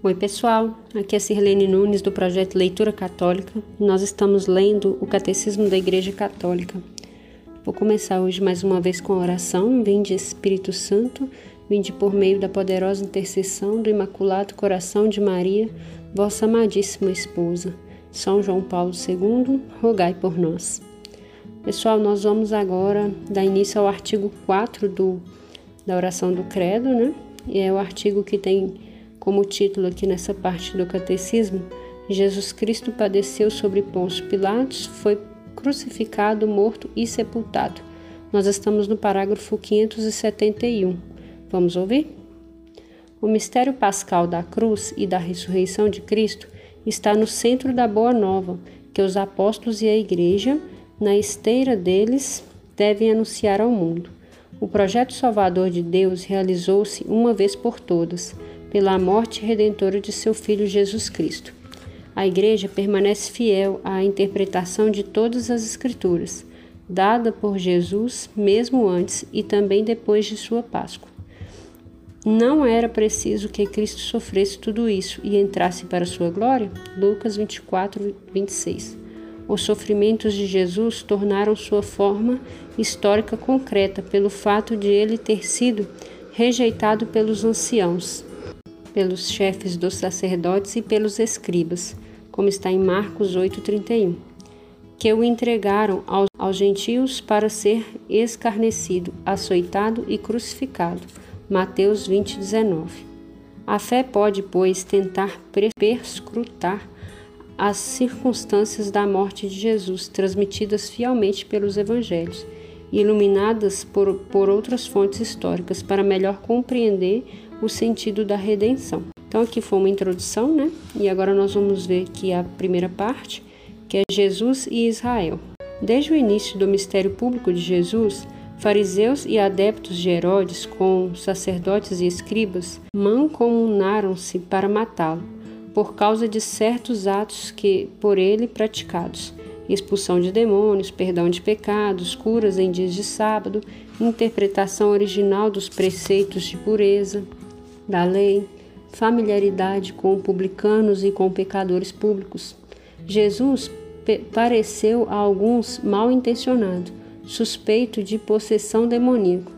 Oi, pessoal. Aqui é Sirlene Nunes do projeto Leitura Católica. Nós estamos lendo o Catecismo da Igreja Católica. Vou começar hoje mais uma vez com a oração. Vinde Espírito Santo, vinde por meio da poderosa intercessão do Imaculado Coração de Maria, vossa amadíssima esposa. São João Paulo II, rogai por nós. Pessoal, nós vamos agora dar início ao artigo 4 do, da oração do Credo, né? E é o artigo que tem como título aqui nessa parte do catecismo, Jesus Cristo padeceu sobre Pôncio Pilatos, foi crucificado, morto e sepultado. Nós estamos no parágrafo 571. Vamos ouvir? O mistério pascal da cruz e da ressurreição de Cristo está no centro da boa nova, que os apóstolos e a igreja, na esteira deles, devem anunciar ao mundo. O projeto salvador de Deus realizou-se uma vez por todas pela morte redentora de seu Filho Jesus Cristo. A Igreja permanece fiel à interpretação de todas as Escrituras, dada por Jesus mesmo antes e também depois de sua Páscoa. Não era preciso que Cristo sofresse tudo isso e entrasse para sua glória? Lucas 24, 26. Os sofrimentos de Jesus tornaram sua forma histórica concreta pelo fato de ele ter sido rejeitado pelos anciãos, pelos chefes dos sacerdotes e pelos escribas, como está em Marcos 8,31, que o entregaram aos, aos gentios para ser escarnecido, açoitado e crucificado. Mateus 20,19. A fé pode, pois, tentar perscrutar as circunstâncias da morte de Jesus, transmitidas fielmente pelos evangelhos iluminadas por, por outras fontes históricas, para melhor compreender o sentido da redenção. Então aqui foi uma introdução, né? E agora nós vamos ver aqui a primeira parte, que é Jesus e Israel. Desde o início do mistério público de Jesus, fariseus e adeptos de Herodes, com sacerdotes e escribas, mancomunaram-se para matá-lo, por causa de certos atos que por ele praticados expulsão de demônios, perdão de pecados, curas em dias de sábado, interpretação original dos preceitos de pureza, da lei, familiaridade com publicanos e com pecadores públicos. Jesus pareceu a alguns mal intencionado, suspeito de possessão demoníaca.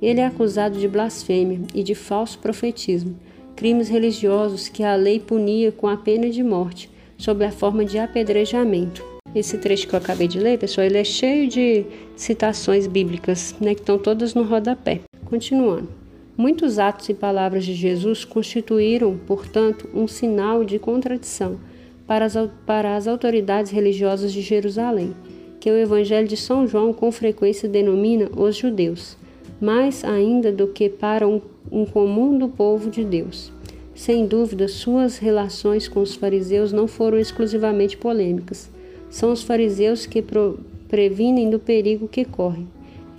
Ele é acusado de blasfêmia e de falso profetismo, crimes religiosos que a lei punia com a pena de morte, sob a forma de apedrejamento. Esse trecho que eu acabei de ler, pessoal, ele é cheio de citações bíblicas, né, que estão todas no rodapé. Continuando. Muitos atos e palavras de Jesus constituíram, portanto, um sinal de contradição para as, para as autoridades religiosas de Jerusalém, que o Evangelho de São João com frequência denomina os judeus, mais ainda do que para um, um comum do povo de Deus. Sem dúvida, suas relações com os fariseus não foram exclusivamente polêmicas. São os fariseus que pro, previnem do perigo que correm.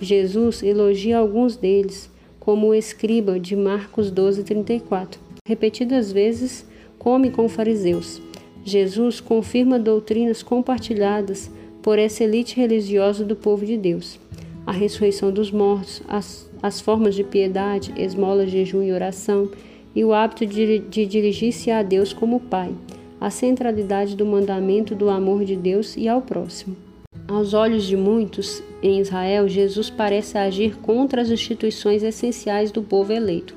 Jesus elogia alguns deles como o escriba de Marcos 12:34. Repetidas vezes come com fariseus. Jesus confirma doutrinas compartilhadas por essa elite religiosa do povo de Deus. A ressurreição dos mortos, as, as formas de piedade, esmola, jejum e oração, e o hábito de, de dirigir-se a Deus como Pai, a centralidade do mandamento do amor de Deus e ao próximo. Aos olhos de muitos em Israel, Jesus parece agir contra as instituições essenciais do povo eleito.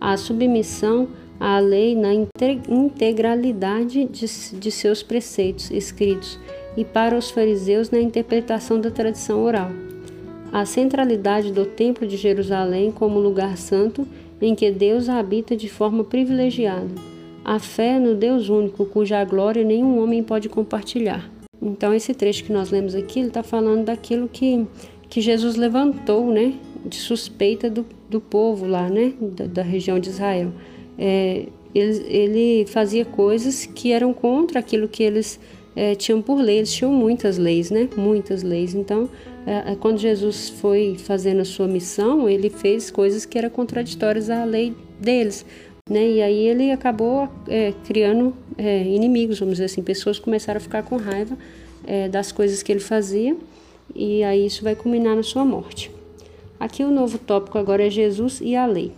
A submissão à lei na integralidade de, de seus preceitos escritos e para os fariseus na interpretação da tradição oral. A centralidade do Templo de Jerusalém como lugar santo em que Deus habita de forma privilegiada. A fé no Deus único, cuja glória nenhum homem pode compartilhar. Então, esse trecho que nós lemos aqui, ele está falando daquilo que, que Jesus levantou, né? De suspeita do, do povo lá, né? Da, da região de Israel. É, ele, ele, fazia coisas que eram contra aquilo que eles é, tinham por lei. Eles tinham muitas leis, né? Muitas leis. Então, é, é quando Jesus foi fazendo a sua missão, ele fez coisas que eram contraditórias à lei deles. Né? E aí ele acabou é, criando é, inimigos, vamos dizer assim, pessoas começaram a ficar com raiva é, das coisas que ele fazia e aí isso vai culminar na sua morte. Aqui o novo tópico agora é Jesus e a lei.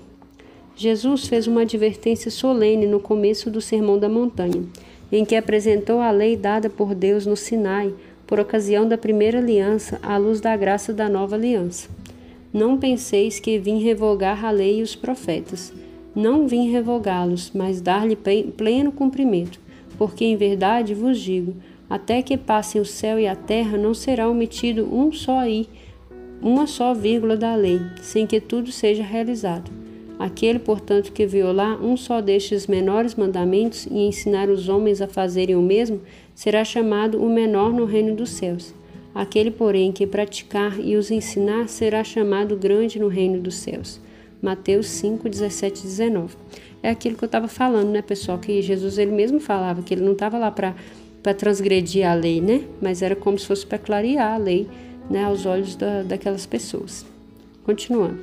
Jesus fez uma advertência solene no começo do Sermão da Montanha, em que apresentou a lei dada por Deus no Sinai por ocasião da primeira aliança à luz da graça da nova aliança. Não penseis que vim revogar a lei e os profetas. Não vim revogá-los, mas dar-lhe pleno cumprimento, porque em verdade vos digo, até que passem o céu e a terra, não será omitido um só i, uma só vírgula da lei, sem que tudo seja realizado. Aquele, portanto, que violar um só destes menores mandamentos e ensinar os homens a fazerem o mesmo, será chamado o menor no reino dos céus. Aquele, porém, que praticar e os ensinar será chamado grande no reino dos céus. Mateus 5, 17 19. É aquilo que eu estava falando, né, pessoal? Que Jesus ele mesmo falava que ele não estava lá para transgredir a lei, né? Mas era como se fosse para clarear a lei né, aos olhos da, daquelas pessoas. Continuando.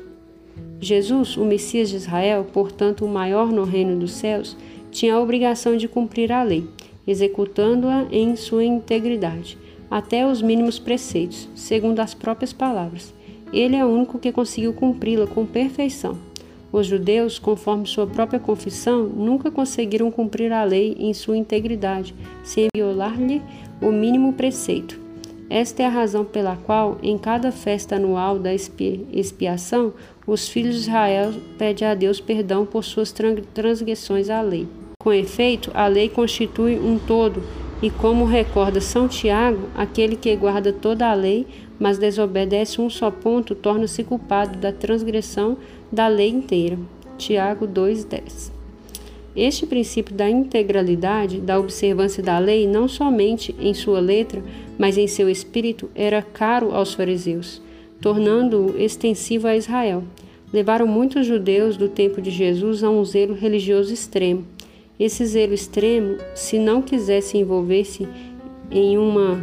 Jesus, o Messias de Israel, portanto o maior no reino dos céus, tinha a obrigação de cumprir a lei, executando-a em sua integridade até os mínimos preceitos, segundo as próprias palavras. Ele é o único que conseguiu cumpri-la com perfeição. Os judeus, conforme sua própria confissão, nunca conseguiram cumprir a lei em sua integridade, sem violar-lhe o mínimo preceito. Esta é a razão pela qual, em cada festa anual da expiação, os filhos de Israel pedem a Deus perdão por suas transgressões à lei. Com efeito, a lei constitui um todo e como recorda São Tiago, aquele que guarda toda a lei, mas desobedece um só ponto, torna-se culpado da transgressão da lei inteira. Tiago 2:10. Este princípio da integralidade, da observância da lei, não somente em sua letra, mas em seu espírito, era caro aos fariseus, tornando-o extensivo a Israel. Levaram muitos judeus do tempo de Jesus a um zelo religioso extremo esse zelo extremo, se não quisesse envolver-se em uma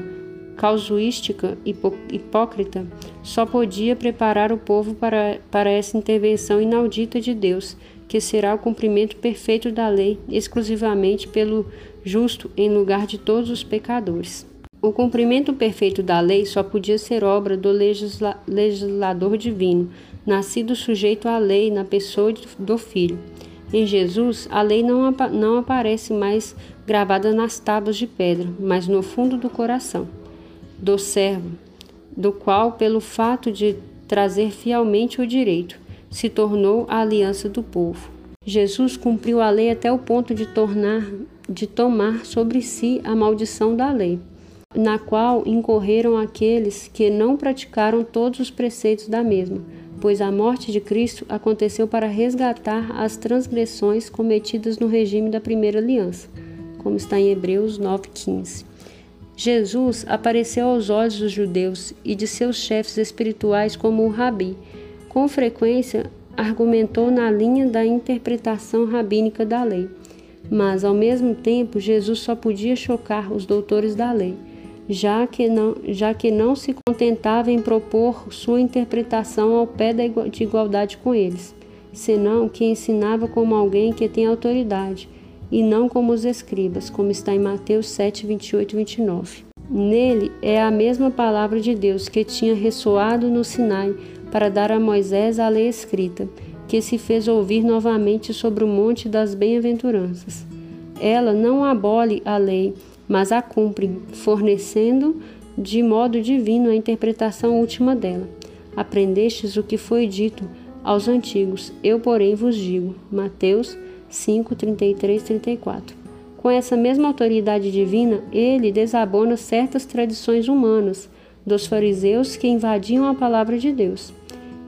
casuística hipócrita, só podia preparar o povo para, para essa intervenção inaudita de Deus, que será o cumprimento perfeito da lei, exclusivamente pelo justo em lugar de todos os pecadores. O cumprimento perfeito da lei só podia ser obra do legisla legislador divino, nascido sujeito à lei na pessoa do Filho. Em Jesus, a lei não, não aparece mais gravada nas tábuas de pedra, mas no fundo do coração do servo, do qual, pelo fato de trazer fielmente o direito, se tornou a aliança do povo. Jesus cumpriu a lei até o ponto de tornar de tomar sobre si a maldição da lei, na qual incorreram aqueles que não praticaram todos os preceitos da mesma pois a morte de Cristo aconteceu para resgatar as transgressões cometidas no regime da primeira aliança, como está em Hebreus 9:15. Jesus apareceu aos olhos dos judeus e de seus chefes espirituais como o rabi. Com frequência argumentou na linha da interpretação rabínica da lei. Mas, ao mesmo tempo, Jesus só podia chocar os doutores da lei já que não, já que não se contentava em propor sua interpretação ao pé de igualdade com eles, senão que ensinava como alguém que tem autoridade, e não como os escribas, como está em Mateus 7, 28 e 29. Nele é a mesma palavra de Deus que tinha ressoado no Sinai para dar a Moisés a lei escrita, que se fez ouvir novamente sobre o monte das bem-aventuranças. Ela não abole a lei, mas a cumprem, fornecendo de modo divino a interpretação última dela. Aprendestes o que foi dito aos antigos, eu, porém, vos digo. Mateus 5, 33, 34. Com essa mesma autoridade divina, ele desabona certas tradições humanas dos fariseus que invadiam a palavra de Deus.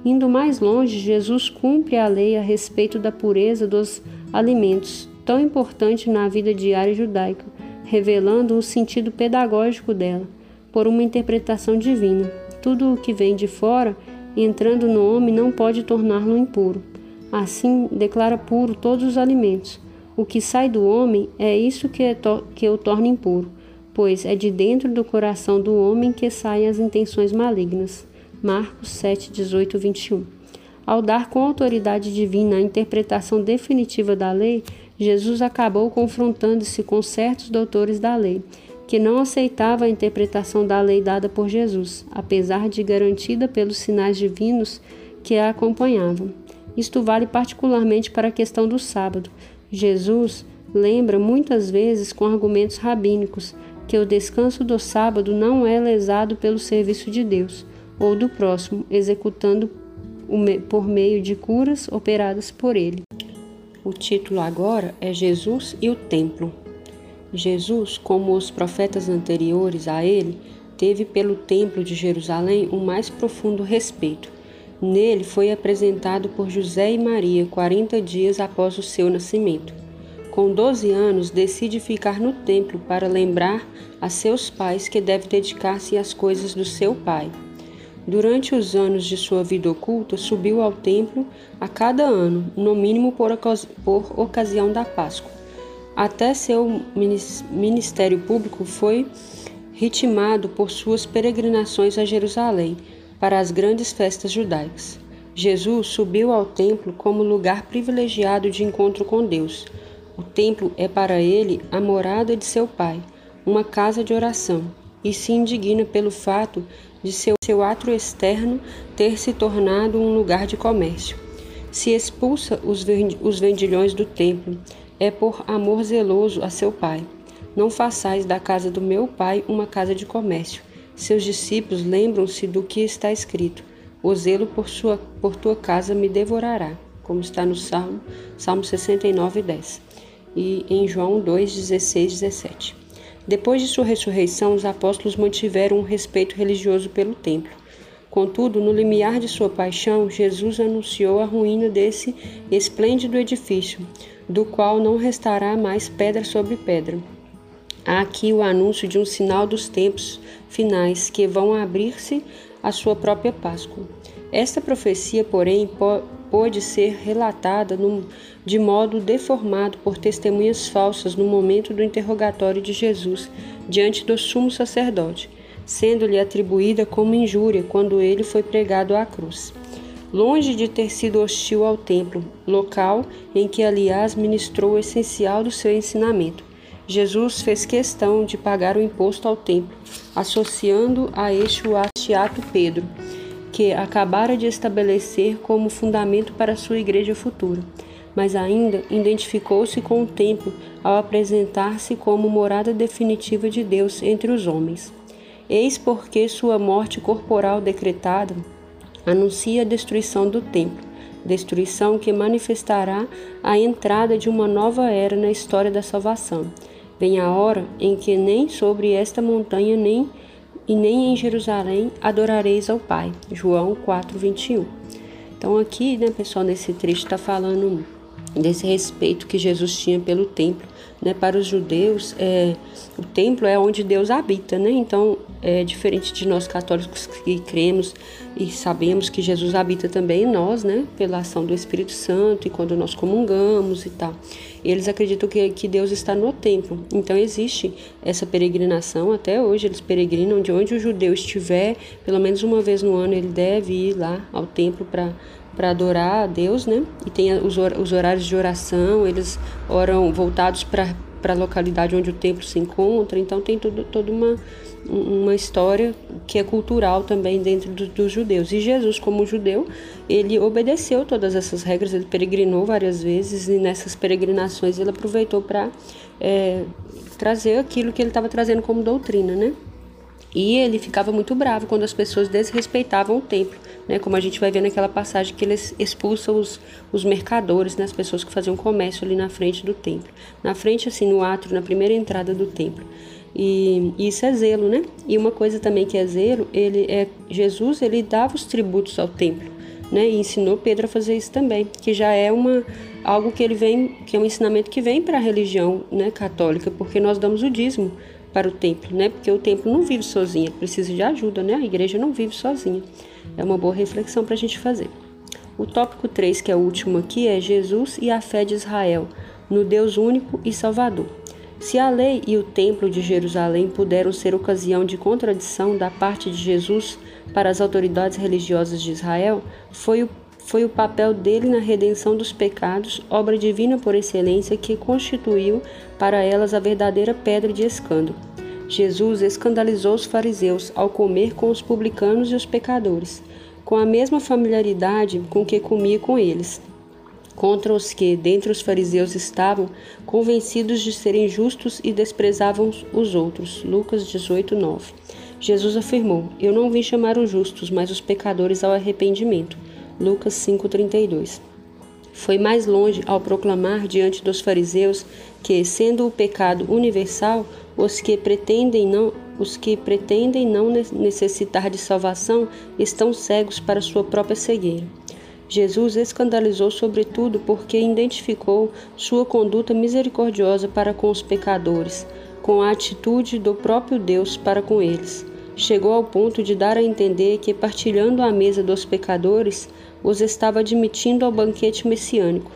Indo mais longe, Jesus cumpre a lei a respeito da pureza dos alimentos, tão importante na vida diária judaica, revelando o sentido pedagógico dela, por uma interpretação divina. Tudo o que vem de fora, entrando no homem, não pode torná-lo impuro. Assim, declara puro todos os alimentos. O que sai do homem é isso que, é que o torna impuro, pois é de dentro do coração do homem que saem as intenções malignas. Marcos 7, 18, 21. Ao dar com autoridade divina a interpretação definitiva da lei, Jesus acabou confrontando-se com certos doutores da lei, que não aceitavam a interpretação da lei dada por Jesus, apesar de garantida pelos sinais divinos que a acompanhavam. Isto vale particularmente para a questão do sábado. Jesus lembra muitas vezes com argumentos rabínicos que o descanso do sábado não é lesado pelo serviço de Deus ou do próximo, executando por meio de curas operadas por ele. O título agora é Jesus e o Templo. Jesus, como os profetas anteriores a ele, teve pelo Templo de Jerusalém um mais profundo respeito. Nele foi apresentado por José e Maria 40 dias após o seu nascimento. Com 12 anos, decide ficar no templo para lembrar a seus pais que deve dedicar-se às coisas do seu pai. Durante os anos de sua vida oculta, subiu ao templo a cada ano, no mínimo por, por ocasião da Páscoa. Até seu ministério público foi ritmado por suas peregrinações a Jerusalém para as grandes festas judaicas. Jesus subiu ao templo como lugar privilegiado de encontro com Deus. O templo é para ele a morada de seu Pai, uma casa de oração, e se indigna pelo fato de seu, seu ato externo ter se tornado um lugar de comércio. Se expulsa os, os vendilhões do templo, é por amor zeloso a seu pai. Não façais da casa do meu pai uma casa de comércio. Seus discípulos lembram-se do que está escrito: O zelo por, sua, por tua casa me devorará, como está no Salmo, Salmo 69, 10. E em João 2, 16, 17. Depois de sua ressurreição, os apóstolos mantiveram um respeito religioso pelo templo. Contudo, no limiar de sua paixão, Jesus anunciou a ruína desse esplêndido edifício, do qual não restará mais pedra sobre pedra. Há aqui o anúncio de um sinal dos tempos finais que vão abrir-se à sua própria Páscoa. Esta profecia, porém, pôde ser relatada de modo deformado por testemunhas falsas no momento do interrogatório de Jesus diante do sumo sacerdote, sendo-lhe atribuída como injúria quando ele foi pregado à cruz. Longe de ter sido hostil ao templo, local em que, aliás, ministrou o essencial do seu ensinamento, Jesus fez questão de pagar o imposto ao templo, associando a este o ato Pedro que acabara de estabelecer como fundamento para sua igreja futura, mas ainda identificou-se com o templo ao apresentar-se como morada definitiva de Deus entre os homens. Eis porque sua morte corporal decretada anuncia a destruição do templo, destruição que manifestará a entrada de uma nova era na história da salvação. Vem a hora em que nem sobre esta montanha nem e nem em Jerusalém adorareis ao Pai. João 4, 21. Então, aqui, né, pessoal, nesse trecho está falando desse respeito que Jesus tinha pelo templo. Né? Para os judeus, é, o templo é onde Deus habita, né? Então, é diferente de nós católicos que cremos e sabemos que Jesus habita também em nós, né? Pela ação do Espírito Santo e quando nós comungamos e tal. Eles acreditam que, que Deus está no templo. Então, existe essa peregrinação. Até hoje, eles peregrinam de onde o judeu estiver, pelo menos uma vez no ano, ele deve ir lá ao templo para para adorar a Deus, né? E tem os, os horários de oração, eles oram voltados para a localidade onde o templo se encontra, então tem tudo, toda uma, uma história que é cultural também dentro do, dos judeus. E Jesus, como judeu, ele obedeceu todas essas regras, ele peregrinou várias vezes e nessas peregrinações ele aproveitou para é, trazer aquilo que ele estava trazendo como doutrina, né? E ele ficava muito bravo quando as pessoas desrespeitavam o templo, né? Como a gente vai ver naquela passagem que eles expulsam os, os mercadores, né? as pessoas que faziam comércio ali na frente do templo. Na frente, assim, no átrio, na primeira entrada do templo. E, e isso é zelo, né? E uma coisa também que é zelo, ele é Jesus, ele dava os tributos ao templo, né? E ensinou Pedro a fazer isso também, que já é uma algo que ele vem, que é um ensinamento que vem para a religião, né, católica, porque nós damos o dízimo para o templo, né? Porque o templo não vive sozinho, precisa de ajuda, né? A igreja não vive sozinha. É uma boa reflexão para a gente fazer. O tópico 3, que é o último aqui, é Jesus e a fé de Israel, no Deus único e Salvador. Se a lei e o templo de Jerusalém puderam ser ocasião de contradição da parte de Jesus para as autoridades religiosas de Israel, foi o, foi o papel dele na redenção dos pecados, obra divina por excelência, que constituiu para elas a verdadeira pedra de escândalo. Jesus escandalizou os fariseus ao comer com os publicanos e os pecadores. com a mesma familiaridade com que comia com eles, contra os que, dentre os fariseus, estavam convencidos de serem justos e desprezavam os outros. Lucas 18, 9. Jesus afirmou: Eu não vim chamar os justos, mas os pecadores ao arrependimento. Lucas 5,32. Foi mais longe ao proclamar diante dos fariseus que, sendo o pecado universal, os que pretendem não os que pretendem não necessitar de salvação estão cegos para sua própria cegueira. Jesus escandalizou sobretudo porque identificou sua conduta misericordiosa para com os pecadores, com a atitude do próprio Deus para com eles. Chegou ao ponto de dar a entender que, partilhando a mesa dos pecadores, os estava admitindo ao banquete messiânico,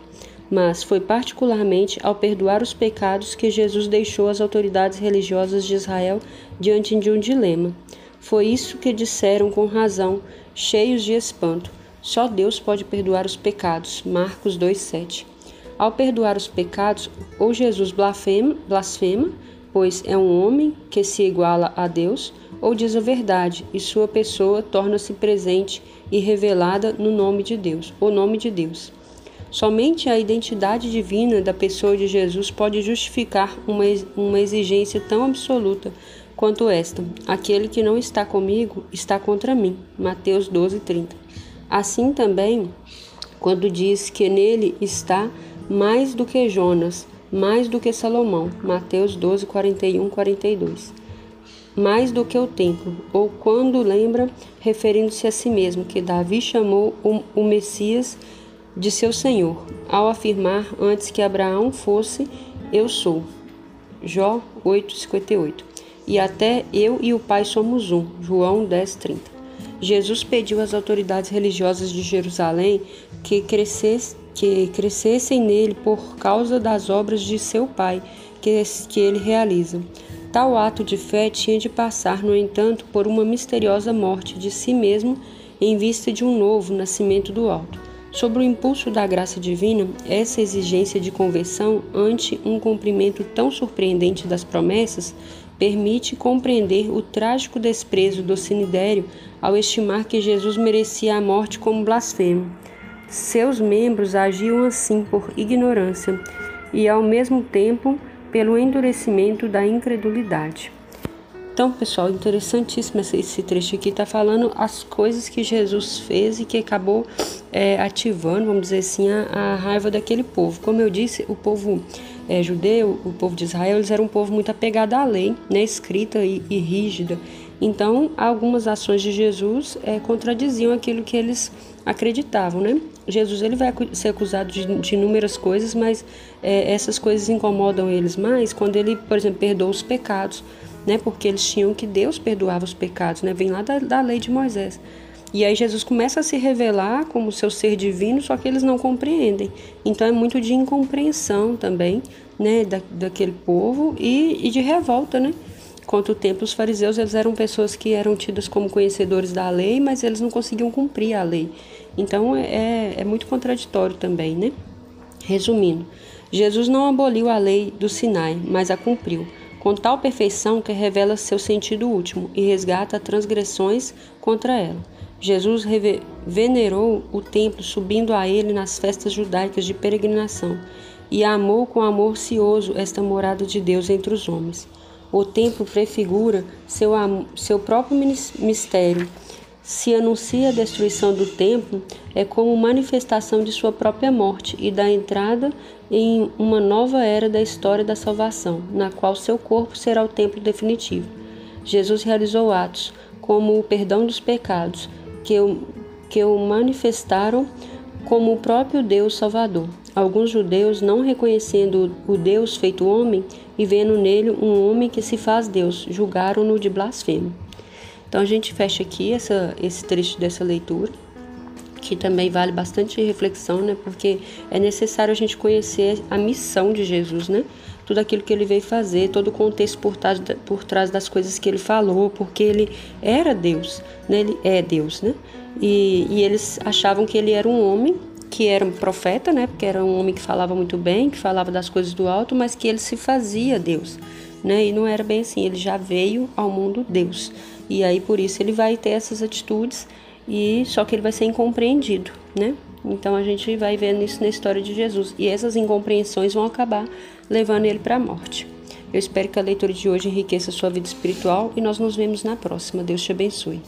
mas foi particularmente ao perdoar os pecados que Jesus deixou as autoridades religiosas de Israel diante de um dilema. Foi isso que disseram com razão, cheios de espanto. Só Deus pode perdoar os pecados. Marcos 2:7. Ao perdoar os pecados, ou Jesus blasfema, blasfema, pois é um homem que se iguala a Deus, ou diz a verdade e sua pessoa torna-se presente e revelada no nome de Deus, o nome de Deus. Somente a identidade divina da pessoa de Jesus pode justificar uma, exigência tão absoluta quanto esta: aquele que não está comigo está contra mim. Mateus 12, 30. Assim também, quando diz que nele está mais do que Jonas, mais do que Salomão. Mateus 12, 41, 42 mais do que o templo, ou quando lembra, referindo-se a si mesmo, que Davi chamou o Messias de seu Senhor, ao afirmar antes que Abraão fosse, eu sou. Jó 8,58. E até eu e o Pai somos um. João 10,30. Jesus pediu às autoridades religiosas de Jerusalém que, que crescessem nele por causa das obras de seu Pai que, que ele realiza. Tal ato de fé tinha de passar, no entanto, por uma misteriosa morte de si mesmo em vista de um novo nascimento do alto. Sob o impulso da graça divina, essa exigência de conversão ante um cumprimento tão surpreendente das promessas permite compreender o trágico desprezo do sinidério ao estimar que Jesus merecia a morte como blasfemo. Seus membros agiam assim por ignorância e, ao mesmo tempo, pelo endurecimento da incredulidade. Então, pessoal, interessantíssimo esse trecho aqui, está falando as coisas que Jesus fez e que acabou é, ativando, vamos dizer assim, a, a, raiva daquele povo. Como eu disse, o povo é, judeu, o povo de Israel, eles eram um povo muito apegado à lei, né, escrita e, e rígida. Então, algumas ações de Jesus é, contradiziam aquilo que eles acreditavam, né? Jesus ele vai ser acusado de, de inúmeras coisas, mas é, essas coisas incomodam eles mais quando ele, por exemplo, perdoa os pecados, né? Porque eles tinham que Deus perdoava os pecados, né? Vem lá da, da lei de Moisés. E aí Jesus começa a se revelar como seu ser divino, só que eles não compreendem. Então é muito de incompreensão também, né, da, daquele povo e, e de revolta, né? Quanto tempo, os fariseus eles eram pessoas que eram tidas como conhecedores da lei, mas eles não conseguiam cumprir a lei. Então é, é, é muito contraditório também, né? Resumindo, Jesus não aboliu a lei do Sinai, mas a cumpriu, com tal perfeição que revela seu sentido último e resgata transgressões contra ela. Jesus venerou o templo subindo a ele nas festas judaicas de peregrinação e amou com amor cioso esta morada de Deus entre os homens. O templo prefigura seu, seu próprio mistério. Se anuncia a destruição do templo, é como manifestação de sua própria morte e da entrada em uma nova era da história da salvação, na qual seu corpo será o templo definitivo. Jesus realizou atos como o perdão dos pecados, que o, que o manifestaram como o próprio Deus Salvador. Alguns judeus, não reconhecendo o Deus feito homem e vendo nele um homem que se faz Deus, julgaram-no de blasfemo. Então a gente fecha aqui essa, esse trecho dessa leitura, que também vale bastante reflexão, né? Porque é necessário a gente conhecer a missão de Jesus, né? Tudo aquilo que ele veio fazer, todo o contexto por trás, por trás das coisas que ele falou, porque ele era Deus, né? Ele é Deus, né? E, e eles achavam que ele era um homem que era um profeta, né? Porque era um homem que falava muito bem, que falava das coisas do alto, mas que ele se fazia Deus, né? E não era bem assim, ele já veio ao mundo Deus. E aí por isso ele vai ter essas atitudes e só que ele vai ser incompreendido, né? Então a gente vai vendo isso na história de Jesus e essas incompreensões vão acabar levando ele para a morte. Eu espero que a leitura de hoje enriqueça sua vida espiritual e nós nos vemos na próxima. Deus te abençoe.